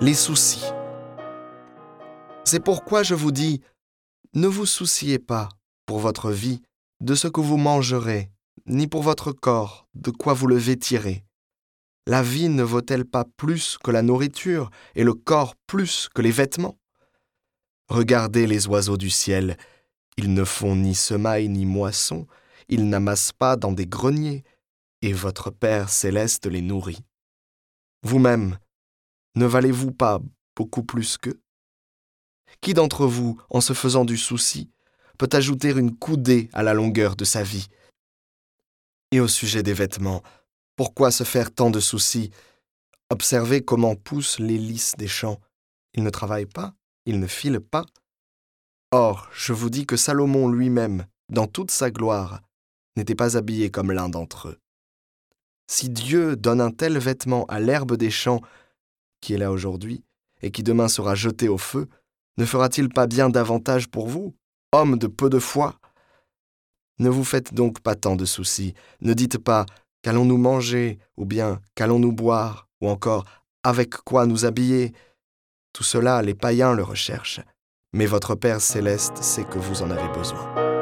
les soucis. C'est pourquoi je vous dis, ne vous souciez pas pour votre vie de ce que vous mangerez, ni pour votre corps de quoi vous le vêtirez. La vie ne vaut-elle pas plus que la nourriture et le corps plus que les vêtements? Regardez les oiseaux du ciel, ils ne font ni semaille ni moisson, ils n'amassent pas dans des greniers, et votre Père céleste les nourrit. Vous-même, ne valez-vous pas beaucoup plus qu'eux? Qui d'entre vous, en se faisant du souci, peut ajouter une coudée à la longueur de sa vie? Et au sujet des vêtements, pourquoi se faire tant de soucis? Observez comment poussent les lys des champs. Ils ne travaillent pas, ils ne filent pas. Or, je vous dis que Salomon lui-même, dans toute sa gloire, n'était pas habillé comme l'un d'entre eux. Si Dieu donne un tel vêtement à l'herbe des champs, qui est là aujourd'hui, et qui demain sera jeté au feu, ne fera-t-il pas bien davantage pour vous, hommes de peu de foi? Ne vous faites donc pas tant de soucis, ne dites pas qu'allons-nous manger, ou bien qu'allons-nous boire, ou encore avec quoi nous habiller? Tout cela, les païens le recherchent, mais votre Père céleste sait que vous en avez besoin.